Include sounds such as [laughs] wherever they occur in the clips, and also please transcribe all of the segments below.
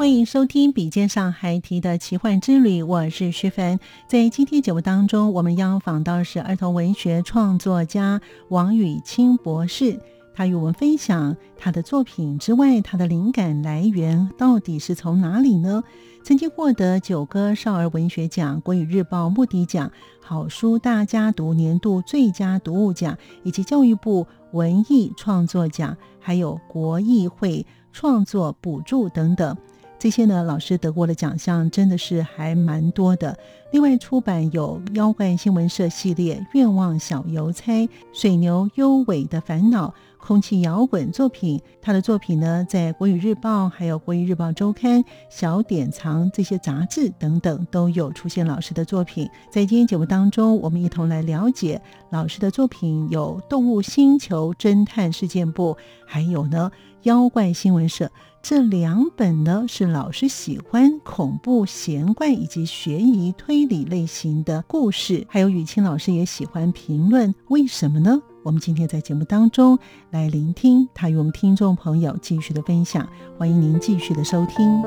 欢迎收听《笔尖上还提的奇幻之旅》，我是徐凡。在今天节目当中，我们邀访到是儿童文学创作家王宇清博士，他与我们分享他的作品之外，他的灵感来源到底是从哪里呢？曾经获得九歌少儿文学奖、国语日报目的奖、好书大家读年度最佳读物奖，以及教育部文艺创作奖，还有国艺会创作补助等等。这些呢，老师得过的奖项真的是还蛮多的。另外出版有《妖怪新闻社》系列、《愿望小邮差》、《水牛优伟的烦恼》、空气摇滚作品。他的作品呢，在《国语日报》、还有《国语日报周刊》、小典藏这些杂志等等都有出现老师的作品。在今天节目当中，我们一同来了解老师的作品，有《动物星球侦探事件簿》，还有呢《妖怪新闻社》。这两本呢是老师喜欢恐怖、玄怪以及悬疑推理类型的故事，还有雨清老师也喜欢评论，为什么呢？我们今天在节目当中来聆听他与我们听众朋友继续的分享，欢迎您继续的收听。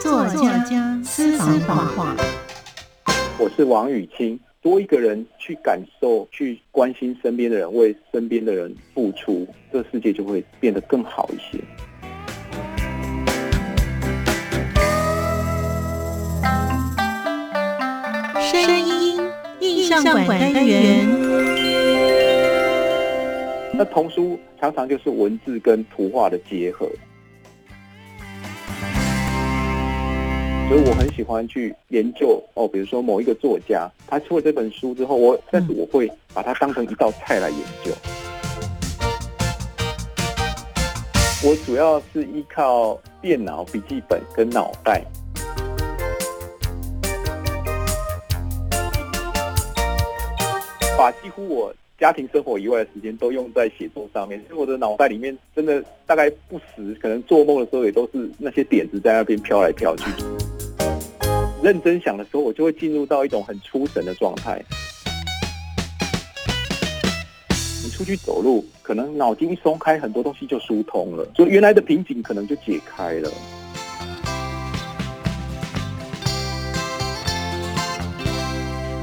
作家私房话，我是王雨清。多一个人去感受、去关心身边的人，为身边的人付出，这个世界就会变得更好一些。声音印象馆单元，那童书常常就是文字跟图画的结合。所以我很喜欢去研究哦，比如说某一个作家，他出了这本书之后，我但是我会把它当成一道菜来研究。我主要是依靠电脑、笔记本跟脑袋，把几乎我家庭生活以外的时间都用在写作上面。所以我的脑袋里面真的大概不时，可能做梦的时候也都是那些点子在那边飘来飘去。认真想的时候，我就会进入到一种很出神的状态。你出去走路，可能脑筋一松开，很多东西就疏通了，所以原来的瓶颈可能就解开了。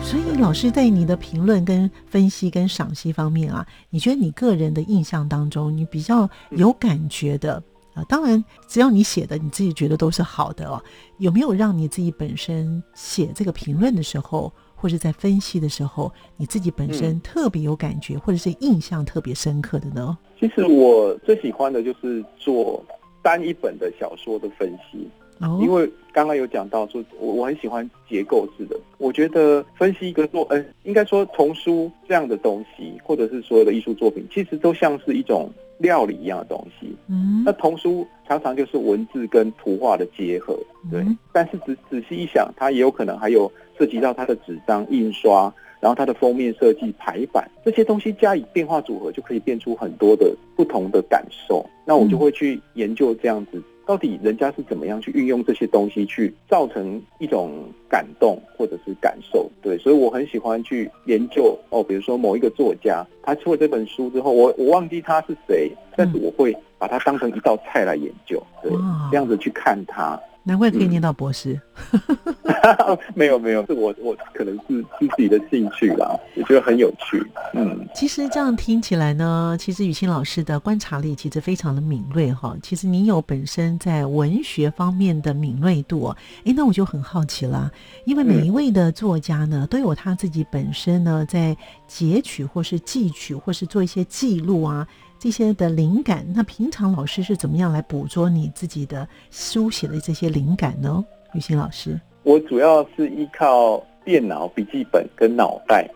所以，老师在你的评论、跟分析、跟赏析方面啊，你觉得你个人的印象当中，你比较有感觉的？啊，当然，只要你写的你自己觉得都是好的哦。有没有让你自己本身写这个评论的时候，或者在分析的时候，你自己本身特别有感觉，或者是印象特别深刻的呢？其实我最喜欢的就是做单一本的小说的分析，哦因为刚刚有讲到说，我我很喜欢结构式的。我觉得分析一个作，呃，应该说童书这样的东西，或者是所有的艺术作品，其实都像是一种。料理一样的东西，嗯，那童书常常就是文字跟图画的结合，对。但是仔仔细一想，它也有可能还有涉及到它的纸张印刷，然后它的封面设计、排版这些东西加以变化组合，就可以变出很多的不同的感受。那我就会去研究这样子。到底人家是怎么样去运用这些东西去造成一种感动或者是感受？对，所以我很喜欢去研究哦，比如说某一个作家，他出了这本书之后，我我忘记他是谁，但是我会把它当成一道菜来研究，对，这样子去看他。难怪可以念到博士。[laughs] 没有没有，是我我可能是是自己的兴趣啦，我觉得很有趣。嗯，其实这样听起来呢，其实雨欣老师的观察力其实非常的敏锐哈。其实你有本身在文学方面的敏锐度，哎，那我就很好奇了，因为每一位的作家呢，都有他自己本身呢在截取或是记取或是做一些记录啊。这些的灵感，那平常老师是怎么样来捕捉你自己的书写的这些灵感呢？雨欣老师，我主要是依靠电脑笔记本跟脑袋，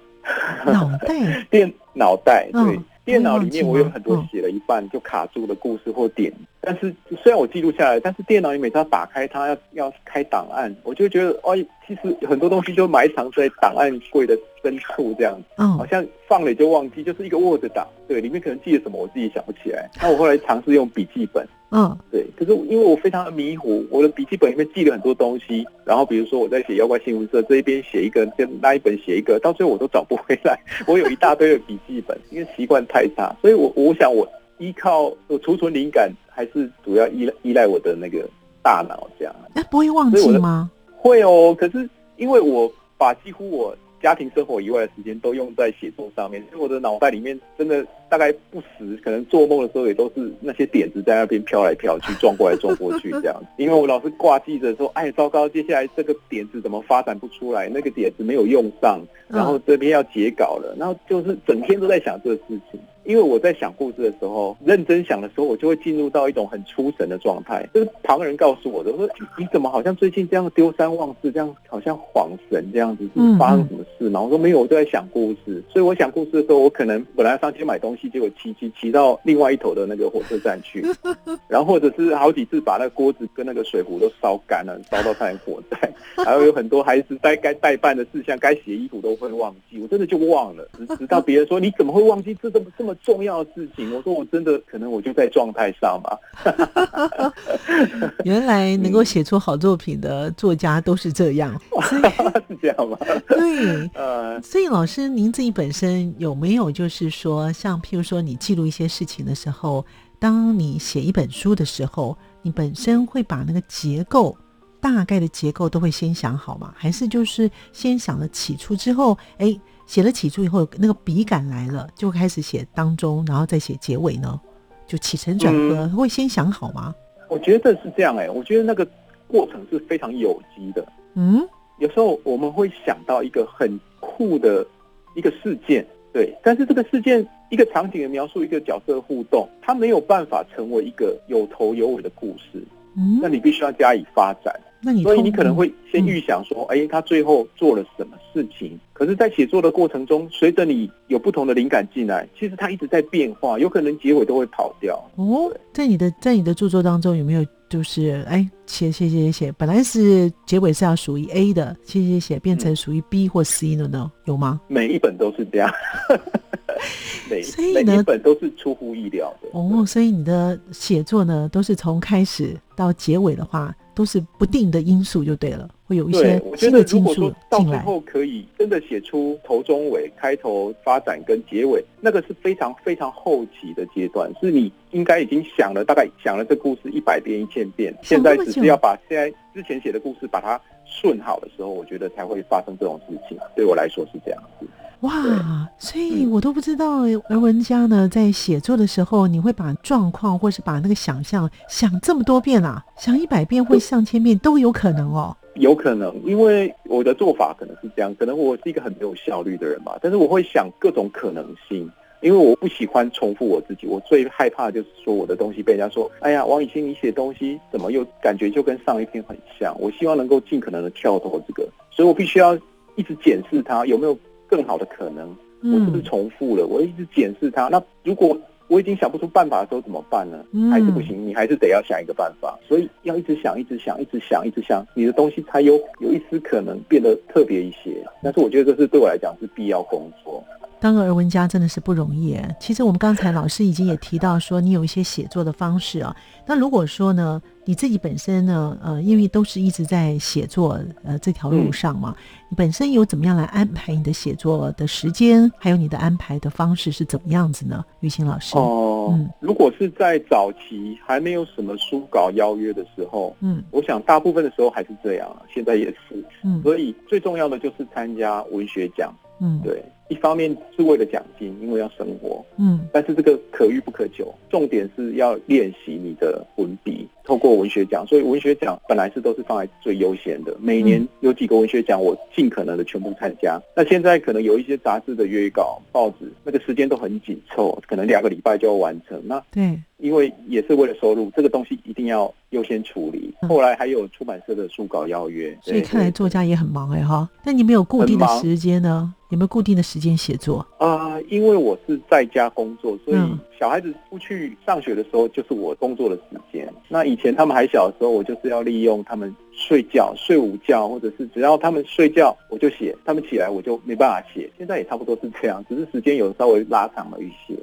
脑袋电脑袋对。电脑里面我有很多写了一半就卡住的故事或点，但是虽然我记录下来，但是电脑你每次要打开它要要开档案，我就觉得哦，其实很多东西就埋藏在档案柜的深处这样。子，好像放了就忘记，就是一个 Word 档，对，里面可能记了什么我自己想不起来。那我后来尝试用笔记本，嗯，对，可是因为我非常的迷糊，我的笔记本里面记了很多东西，然后比如说我在写妖怪新闻社这一边写一个，跟那一本写一个，到最后我都找不回来，[laughs] 我有一大堆的笔记本，因为习惯太。差，所以我我想我依靠我储存灵感，还是主要依赖依赖我的那个大脑这样。哎，不会忘记吗？会哦，可是因为我把几乎我家庭生活以外的时间都用在写作上面，所以我的脑袋里面真的大概不时，可能做梦的时候也都是那些点子在那边飘来飘去，撞过来撞过去这样。因为我老是挂记着说，哎，糟糕，接下来这个点子怎么发展不出来？那个点子没有用上，然后这边要截稿了，然后就是整天都在想这个事情。因为我在想故事的时候，认真想的时候，我就会进入到一种很出神的状态。就是旁人告诉我的，我说你怎么好像最近这样丢三忘四，这样好像恍神这样子，是发生什么事吗？我说没有，我都在想故事。所以我想故事的时候，我可能本来上街买东西，结果骑骑骑到另外一头的那个火车站去，[laughs] 然后或者是好几次把那个锅子跟那个水壶都烧干了，烧到差点火灾。还有有很多孩子该该代办的事项，该洗衣服都会忘记，我真的就忘了。直直到别人说你怎么会忘记这这么这么。重要的事情，我说我真的可能我就在状态上嘛。[laughs] [laughs] 原来能够写出好作品的作家都是这样，是这样吗？对，呃，所以老师您自己本身有没有就是说，像譬如说你记录一些事情的时候，当你写一本书的时候，你本身会把那个结构大概的结构都会先想好吗？还是就是先想了起初之后，哎？写了起初以后，那个笔感来了，就开始写当中，然后再写结尾呢，就起承转合会先想好吗？我觉得是这样哎，我觉得那个过程是非常有机的。嗯，有时候我们会想到一个很酷的一个事件，对，但是这个事件一个场景的描述，一个角色互动，它没有办法成为一个有头有尾的故事。嗯，那你必须要加以发展。那你所以你可能会先预想说，哎，他最后做了什么事情？可是，在写作的过程中，随着你有不同的灵感进来，其实它一直在变化，有可能结尾都会跑掉。哦，在你的在你的著作当中，有没有就是哎写写写写，本来是结尾是要属于 A 的，写写写变成属于 B 或 C 的呢？有吗？每一本都是这样。每每一本都是出乎意料的。哦，所以你的写作呢，都是从开始到结尾的话。都是不定的因素就对了，会有一些新的因素到最后可以真的写出头中尾、开头、发展跟结尾，那个是非常非常后期的阶段，是你应该已经想了大概想了这故事一百遍一千遍，现在只是要把现在之前写的故事把它顺好的时候，我觉得才会发生这种事情。对我来说是这样子。哇，所以我都不知道而文家呢，在写作的时候，你会把状况或是把那个想象想这么多遍啊，想一百遍或上千遍都有可能哦。有可能，因为我的做法可能是这样，可能我是一个很没有效率的人吧。但是我会想各种可能性，因为我不喜欢重复我自己。我最害怕就是说我的东西被人家说，哎呀，王以欣，你写东西怎么又感觉就跟上一篇很像？我希望能够尽可能的跳脱这个，所以我必须要一直检视它有没有。更好的可能，我是不是重复了？我一直检视它。那如果我已经想不出办法的时候怎么办呢？还是不行？你还是得要想一个办法。所以要一直想，一直想，一直想，一直想，你的东西才有有一丝可能变得特别一些。但是我觉得这是对我来讲是必要工作。当个儿文家真的是不容易。其实我们刚才老师已经也提到说，你有一些写作的方式啊。那如果说呢，你自己本身呢，呃，因为都是一直在写作呃这条路上嘛，你本身有怎么样来安排你的写作的时间，还有你的安排的方式是怎么样子呢？玉清老师哦，嗯，如果是在早期还没有什么书稿邀约的时候，嗯，我想大部分的时候还是这样，现在也是，嗯，所以最重要的就是参加文学奖，嗯，对。一方面是为了奖金，因为要生活，嗯，但是这个可遇不可求。重点是要练习你的文笔，透过文学奖，所以文学奖本来是都是放在最优先的。每年有几个文学奖，我尽可能的全部参加。那现在可能有一些杂志的约稿、报纸，那个时间都很紧凑，可能两个礼拜就要完成。那对。因为也是为了收入，这个东西一定要优先处理。后来还有出版社的书稿邀约，所以看来作家也很忙哎哈。那你没有固定的时间呢？有没有固定的时间写作啊？因为我是在家工作，所以小孩子出去上学的时候，就是我工作的时间。那以前他们还小的时候，我就是要利用他们睡觉、睡午觉，或者是只要他们睡觉，我就写；他们起来，我就没办法写。现在也差不多是这样，只是时间有稍微拉长了一些。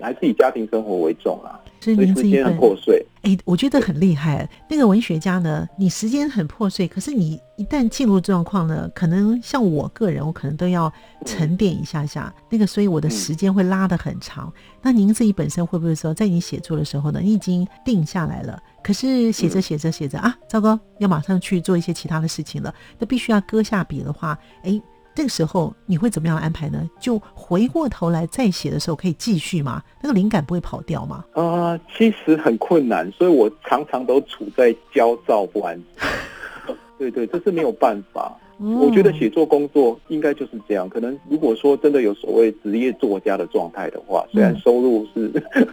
还是以家庭生活为重啊，所以时间很破碎。哎，我觉得很厉害。那个文学家呢，你时间很破碎，可是你一旦进入状况呢，可能像我个人，我可能都要沉淀一下下。那个，所以我的时间会拉得很长。那您自己本身会不会说，在你写作的时候呢，你已经定下来了，可是写着写着写着啊，糟糕，要马上去做一些其他的事情了，那必须要搁下笔的话，哎。这个时候你会怎么样安排呢？就回过头来再写的时候可以继续吗？那个灵感不会跑掉吗？啊，其实很困难，所以我常常都处在焦躁不安。[laughs] 对对，这是没有办法。我觉得写作工作应该就是这样。可能如果说真的有所谓职业作家的状态的话，虽然收入是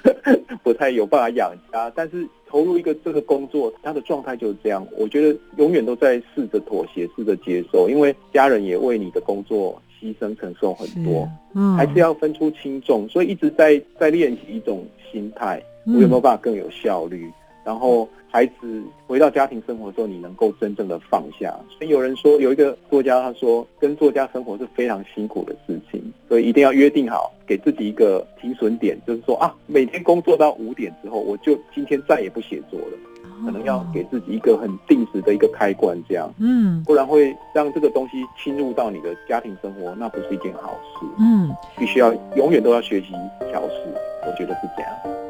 [laughs] 不太有办法养家，但是投入一个这个工作，他的状态就是这样。我觉得永远都在试着妥协，试着接受，因为家人也为你的工作牺牲承受很多，嗯，还是要分出轻重，所以一直在在练习一种心态，我有没有办法更有效率？然后孩子回到家庭生活之后，你能够真正的放下。所以有人说，有一个作家他说，跟作家生活是非常辛苦的事情，所以一定要约定好，给自己一个停损点，就是说啊，每天工作到五点之后，我就今天再也不写作了。可能要给自己一个很定时的一个开关，这样，嗯，不然会让这个东西侵入到你的家庭生活，那不是一件好事。嗯，必须要永远都要学习调试，我觉得是这样。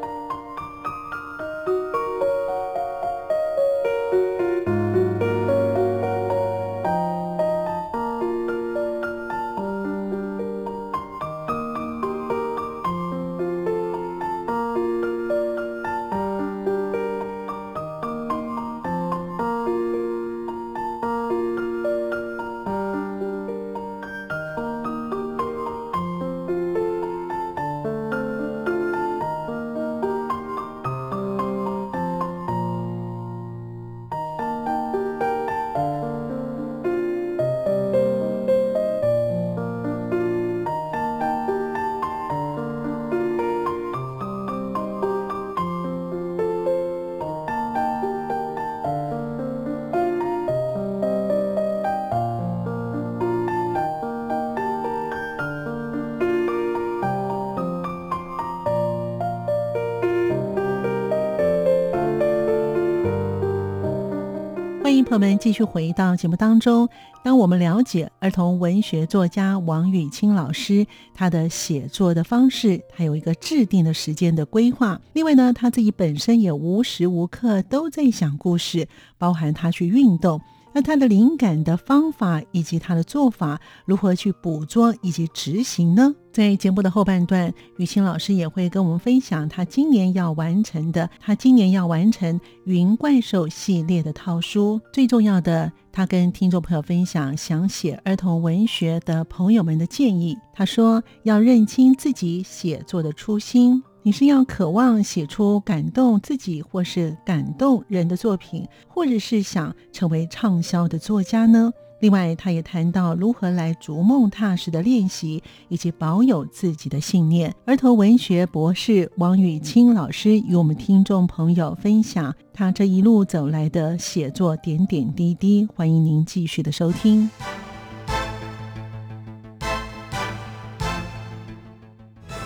我们，继续回到节目当中。当我们了解儿童文学作家王雨清老师他的写作的方式，他有一个制定的时间的规划。另外呢，他自己本身也无时无刻都在想故事，包含他去运动。那他的灵感的方法以及他的做法如何去捕捉以及执行呢？在节目的后半段，雨晴老师也会跟我们分享他今年要完成的，他今年要完成《云怪兽》系列的套书。最重要的，他跟听众朋友分享想写儿童文学的朋友们的建议。他说要认清自己写作的初心。你是要渴望写出感动自己或是感动人的作品，或者是想成为畅销的作家呢？另外，他也谈到如何来逐梦踏实的练习，以及保有自己的信念。儿童文学博士王雨清老师与我们听众朋友分享他这一路走来的写作点点滴滴，欢迎您继续的收听。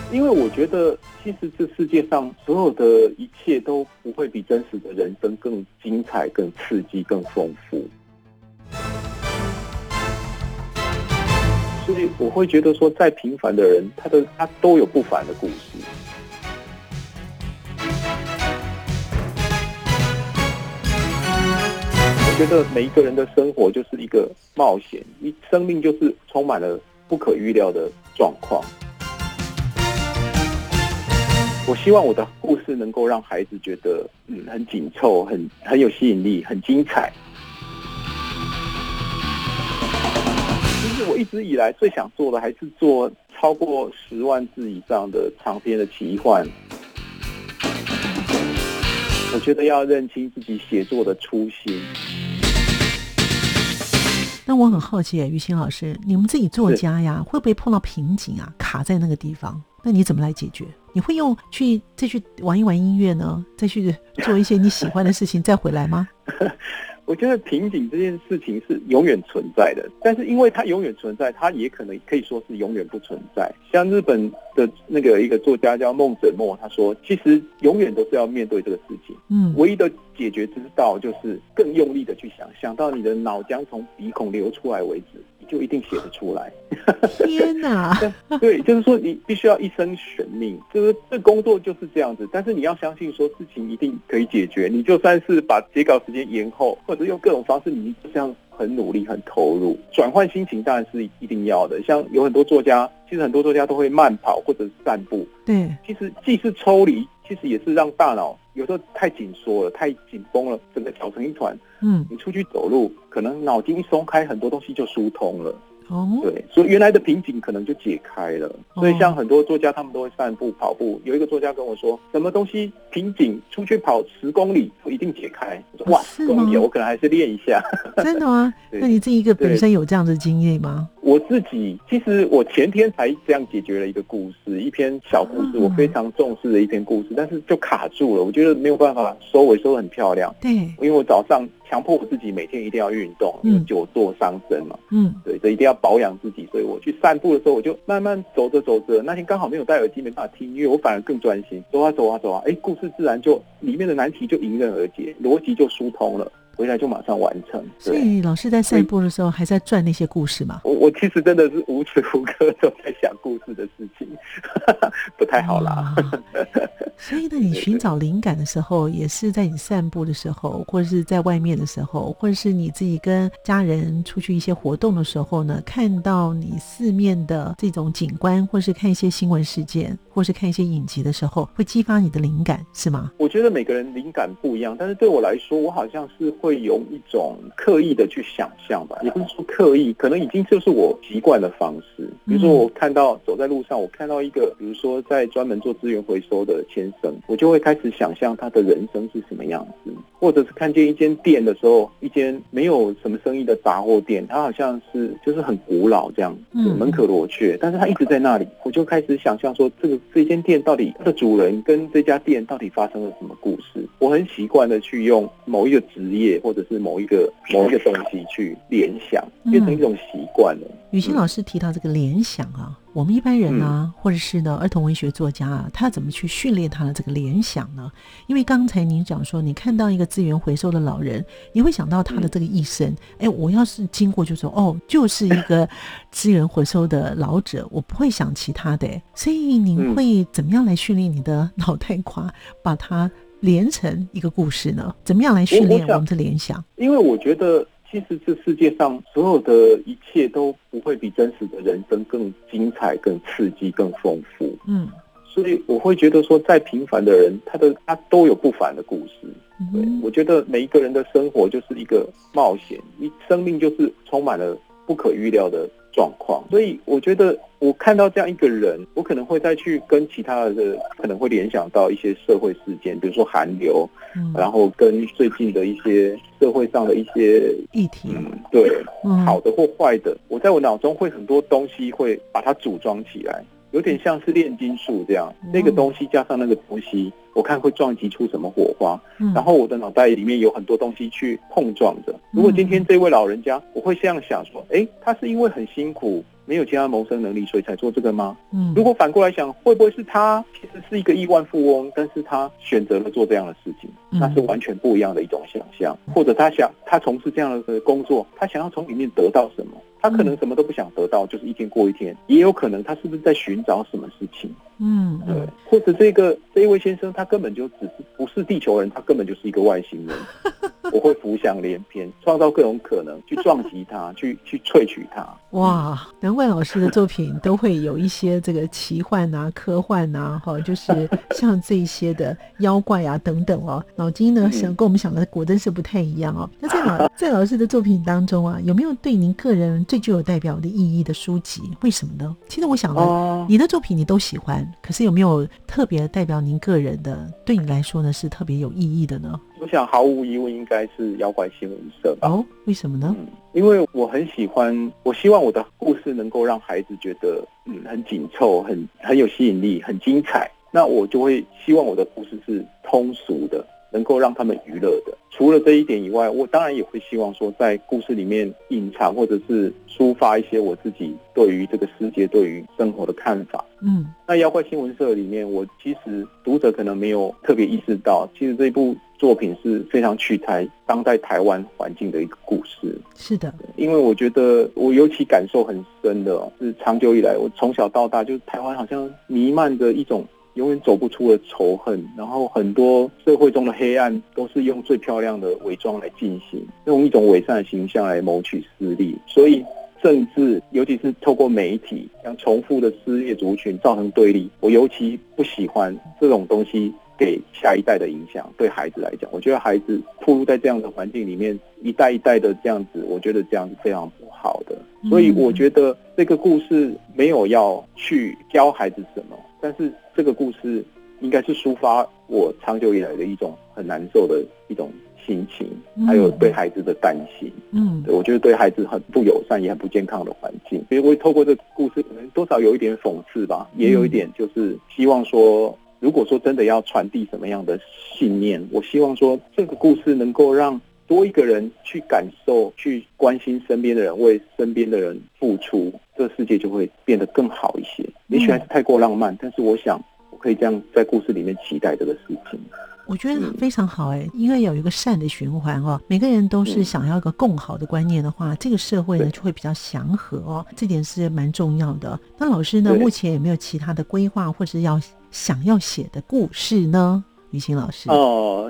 因为我觉得，其实这世界上所有的一切都不会比真实的人生更精彩、更刺激、更丰富。所以我会觉得说，再平凡的人，他的他都有不凡的故事。我觉得每一个人的生活就是一个冒险，一生命就是充满了不可预料的状况。我希望我的故事能够让孩子觉得，嗯，很紧凑，很很有吸引力，很精彩。其实我一直以来最想做的还是做超过十万字以上的长篇的奇幻。我觉得要认清自己写作的初心。那我很好奇，于心老师，你们自己作家呀，会不会碰到瓶颈啊？卡在那个地方，那你怎么来解决？你会用去再去玩一玩音乐呢？再去做一些你喜欢的事情，再回来吗？[laughs] 我觉得瓶颈这件事情是永远存在的，但是因为它永远存在，它也可能可以说是永远不存在。像日本的那个一个作家叫孟枕墨，他说，其实永远都是要面对这个事情。嗯，唯一的解决之道就是更用力的去想，想到你的脑浆从鼻孔流出来为止。你就一定写得出来。[laughs] 天哪！对，就是说你必须要一生悬命，就是这工作就是这样子。但是你要相信，说事情一定可以解决。你就算是把截稿时间延后，或者用各种方式，你这样很努力、很投入，转换心情当然是一定要的。像有很多作家，其实很多作家都会慢跑或者是散步。对，其实既是抽离，其实也是让大脑有时候太紧缩了、太紧绷了，整个搅成一团。嗯，你出去走路，可能脑筋一松开，很多东西就疏通了。哦，对，所以原来的瓶颈可能就解开了。所以像很多作家，他们都会散步、跑步。有一个作家跟我说，什么东西瓶颈，出去跑十公里，一定解开。我说哇，十公里我可能还是练一下。[laughs] 真的吗？那你这一个本身有这样的经验吗？我自己其实我前天才这样解决了一个故事，一篇小故事，我非常重视的一篇故事，但是就卡住了。我觉得没有办法收尾，收的很漂亮。对，因为我早上。强迫我自己每天一定要运动，因为久坐伤身嘛。嗯，对，所以一定要保养自己。所以我去散步的时候，我就慢慢走着走着，那天刚好没有戴耳机，没办法听音乐，我反而更专心。走啊走啊走啊，哎，故事自然就里面的难题就迎刃而解，逻辑就疏通了。回来就马上完成。所以老师在散步的时候还在转那些故事吗？我我其实真的是无时无刻都在想故事的事情，[laughs] 不太好啦。所以呢，你寻找灵感的时候，也是在你散步的时候，或者是在外面的时候，或者是你自己跟家人出去一些活动的时候呢，看到你四面的这种景观，或是看一些新闻事件，或是看一些影集的时候，会激发你的灵感，是吗？我觉得每个人灵感不一样，但是对我来说，我好像是。会用一种刻意的去想象吧，也不是说刻意，可能已经就是我习惯的方式。比如说，我看到走在路上，我看到一个，比如说在专门做资源回收的先生，我就会开始想象他的人生是什么样子。或者是看见一间店的时候，一间没有什么生意的杂货店，它好像是就是很古老这样，门可罗雀，但是它一直在那里，我就开始想象说，这个这间店到底它的主人跟这家店到底发生了什么故事？我很习惯的去用某一个职业或者是某一个某一个东西去联想，变成一种习惯了。雨欣老师提到这个联想啊。我们一般人呢，或者是呢，儿童文学作家啊，他怎么去训练他的这个联想呢？因为刚才您讲说，你看到一个资源回收的老人，你会想到他的这个一生。哎，我要是经过，就说哦，就是一个 [laughs] 资源回收的老者，我不会想其他的。所以你会怎么样来训练你的脑袋瓜，把它连成一个故事呢？怎么样来训练我们的联想？因为我觉得。其实这世界上所有的一切都不会比真实的人生更精彩、更刺激、更丰富。嗯，所以我会觉得说，再平凡的人，他的他都有不凡的故事。对，我觉得每一个人的生活就是一个冒险，一生命就是充满了不可预料的。状况，所以我觉得我看到这样一个人，我可能会再去跟其他的可能会联想到一些社会事件，比如说寒流，然后跟最近的一些社会上的一些议题，对，好的或坏的，我在我脑中会很多东西会把它组装起来。有点像是炼金术这样，那个东西加上那个东西，我看会撞击出什么火花。然后我的脑袋里面有很多东西去碰撞着。如果今天这位老人家，我会这样想说：，哎，他是因为很辛苦，没有其他谋生能力，所以才做这个吗？嗯，如果反过来想，会不会是他其实是一个亿万富翁，但是他选择了做这样的事情，那是完全不一样的一种想象。或者他想他从事这样的工作，他想要从里面得到什么？他可能什么都不想得到，就是一天过一天。也有可能他是不是在寻找什么事情？嗯，对。或者这个这一位先生，他根本就只是不是地球人，他根本就是一个外星人。[laughs] 我会浮想联翩，创造各种可能，去撞击他，[laughs] 去去萃取他。哇，难怪老师的作品都会有一些这个奇幻啊、科幻啊，哈，就是像这些的妖怪啊等等哦。脑筋呢想跟我们想的果真是不太一样哦。那在老 [laughs] 在老师的作品当中啊，有没有对您个人最具有代表的意义的书籍？为什么呢？其实我想了，你的作品你都喜欢，可是有没有特别代表您个人的，对你来说呢是特别有意义的呢？我想毫无疑问应该是妖怪新闻社吧？哦，为什么呢？嗯，因为我很喜欢，我希望我的故事能够让孩子觉得嗯很紧凑、很很有吸引力、很精彩。那我就会希望我的故事是通俗的。能够让他们娱乐的，除了这一点以外，我当然也会希望说，在故事里面隐藏或者是抒发一些我自己对于这个世界、对于生活的看法。嗯，那妖怪新闻社里面，我其实读者可能没有特别意识到，其实这部作品是非常取材当代台湾环境的一个故事。是的，因为我觉得我尤其感受很深的是，长久以来我从小到大，就是台湾好像弥漫着一种。永远走不出的仇恨，然后很多社会中的黑暗都是用最漂亮的伪装来进行，用一种伪善的形象来谋取私利。所以政治，尤其是透过媒体，像重复的撕裂族群，造成对立。我尤其不喜欢这种东西给下一代的影响。对孩子来讲，我觉得孩子暴露在这样的环境里面，一代一代的这样子，我觉得这样是非常不好的。所以我觉得这个故事没有要去 [laughs] 教孩子什么。但是这个故事应该是抒发我长久以来的一种很难受的一种心情，还有对孩子的担心。嗯，我觉得对孩子很不友善也很不健康的环境。所以我会透过这个故事，可能多少有一点讽刺吧，也有一点就是希望说，如果说真的要传递什么样的信念，我希望说这个故事能够让。多一个人去感受、去关心身边的人，为身边的人付出，这个世界就会变得更好一些。也许还是太过浪漫，但是我想我可以这样在故事里面期待这个事情。我觉得非常好哎，因为有一个善的循环哦，每个人都是想要一个更好的观念的话，这个社会呢就会比较祥和哦，这点是蛮重要的。那老师呢，目前有没有其他的规划或是要想要写的故事呢？于心老师哦，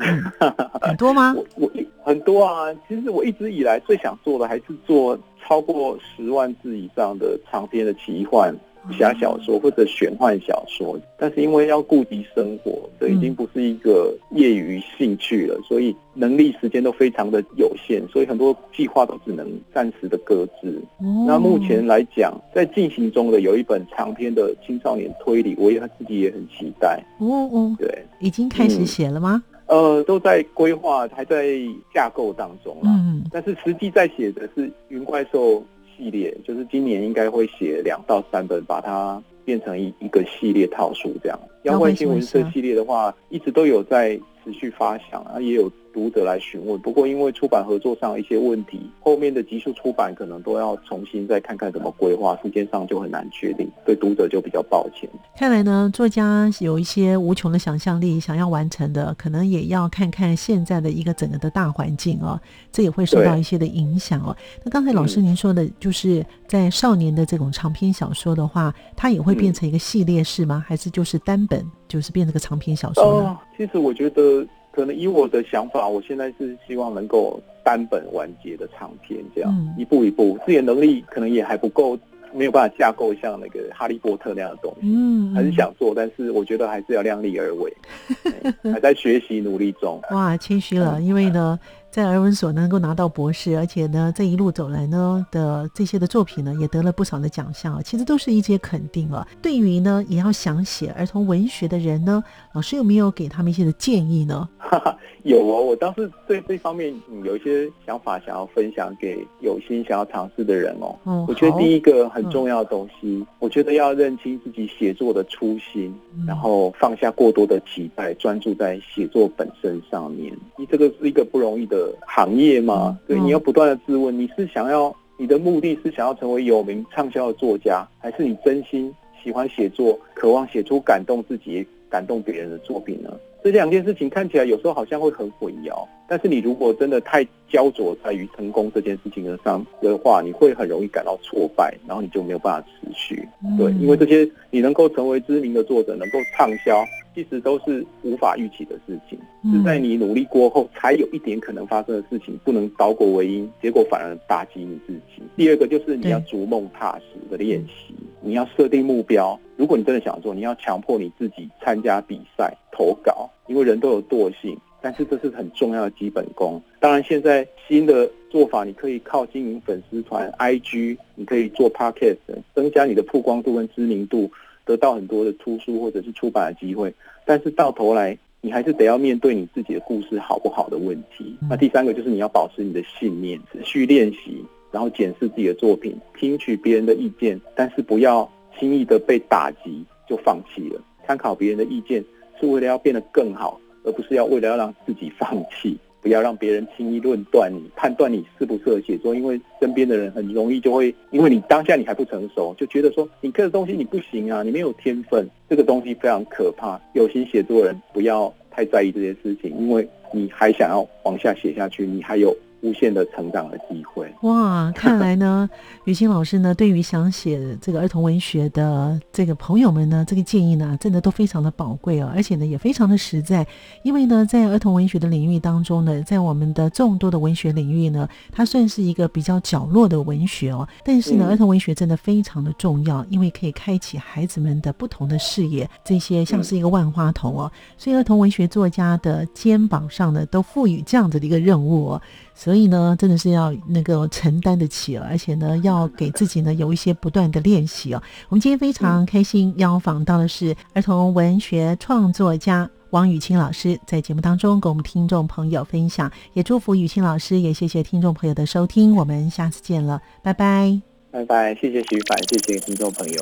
很多吗？我 [laughs] 我。很多啊，其实我一直以来最想做的还是做超过十万字以上的长篇的奇幻。侠小说或者玄幻小说，但是因为要顾及生活，这已经不是一个业余兴趣了，所以能力时间都非常的有限，所以很多计划都只能暂时的搁置。那目前来讲，在进行中的有一本长篇的青少年推理，我也自己也很期待。哦哦，对，已经开始写了吗？呃，都在规划，还在架构当中啦。嗯，但是实际在写的是云怪兽。系列就是今年应该会写两到三本，把它变成一一个系列套书这样。妖怪新闻社系列的话，一直都有在持续发想啊，也有。读者来询问，不过因为出版合作上一些问题，后面的集数出版可能都要重新再看看怎么规划，时间上就很难确定，对读者就比较抱歉。看来呢，作家有一些无穷的想象力，想要完成的，可能也要看看现在的一个整个的大环境哦，这也会受到一些的影响哦。那刚才老师您说的，就是在少年的这种长篇小说的话，它也会变成一个系列式吗？还是就是单本，就是变成个长篇小说呢？其实我觉得。可能以我的想法，我现在是希望能够单本完结的唱片，这样一步一步，自己能力可能也还不够，没有办法架构像那个哈利波特那样的东西。嗯，很想做，但是我觉得还是要量力而为，[laughs] 还在学习努力中。哇，谦虚了，因为呢。在儿文所能够拿到博士，而且呢，这一路走来呢的这些的作品呢，也得了不少的奖项，其实都是一些肯定啊。对于呢，也要想写儿童文学的人呢，老师有没有给他们一些的建议呢？[laughs] 有哦，我当时对这方面有一些想法，想要分享给有心想要尝试的人哦。嗯，我觉得第一个很重要的东西，我觉得要认清自己写作的初心，然后放下过多的期待，专注在写作本身上面。你这个是一个不容易的。行业吗？对，你要不断的质问，你是想要你的目的是想要成为有名畅销的作家，还是你真心喜欢写作，渴望写出感动自己、感动别人的作品呢？这两件事情看起来有时候好像会很混淆，但是你如果真的太焦灼在于成功这件事情上的话，你会很容易感到挫败，然后你就没有办法持续。对，因为这些你能够成为知名的作者，能够畅销，其实都是无法预期的事情，是在你努力过后才有一点可能发生的事情，不能倒果为因，结果反而打击你自己。第二个就是你要逐梦踏实的练习，你要设定目标。如果你真的想做，你要强迫你自己参加比赛、投稿。因为人都有惰性，但是这是很重要的基本功。当然，现在新的做法，你可以靠经营粉丝团、IG，你可以做 Podcast，增加你的曝光度跟知名度，得到很多的出书或者是出版的机会。但是到头来，你还是得要面对你自己的故事好不好的问题。那第三个就是你要保持你的信念，持续练习，然后检视自己的作品，听取别人的意见，但是不要轻易的被打击就放弃了。参考别人的意见。是为了要变得更好，而不是要为了要让自己放弃。不要让别人轻易论断你，判断你适不适合写作，因为身边的人很容易就会，因为你当下你还不成熟，就觉得说你刻的东西你不行啊，你没有天分，这个东西非常可怕。有心写作人不要太在意这些事情，因为你还想要往下写下去，你还有。无限的成长的机会 [laughs] 哇！看来呢，[laughs] 雨欣老师呢，对于想写这个儿童文学的这个朋友们呢，这个建议呢，真的都非常的宝贵哦，而且呢，也非常的实在。因为呢，在儿童文学的领域当中呢，在我们的众多的文学领域呢，它算是一个比较角落的文学哦。但是呢，儿童文学真的非常的重要，因为可以开启孩子们的不同的视野，这些像是一个万花筒哦。所以，儿童文学作家的肩膀上呢，都赋予这样子的一个任务哦。所以呢，真的是要那个承担得起，而且呢，要给自己呢有一些不断的练习哦。我们今天非常开心邀访到的是儿童文学创作家王雨清老师，在节目当中跟我们听众朋友分享，也祝福雨清老师，也谢谢听众朋友的收听，我们下次见了，拜拜，拜拜，谢谢徐凡，谢谢听众朋友。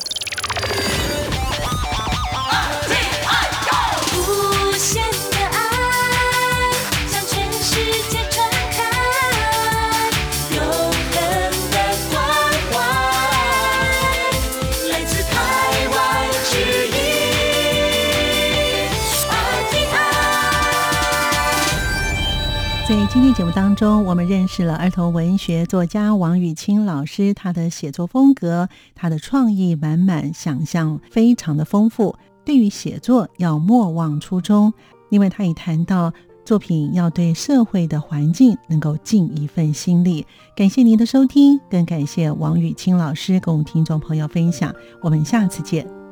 今天节目当中，我们认识了儿童文学作家王雨清老师。他的写作风格，他的创意满满，想象非常的丰富。对于写作要莫忘初衷，因为他也谈到作品要对社会的环境能够尽一份心力。感谢您的收听，更感谢王雨清老师跟我们听众朋友分享。我们下次见。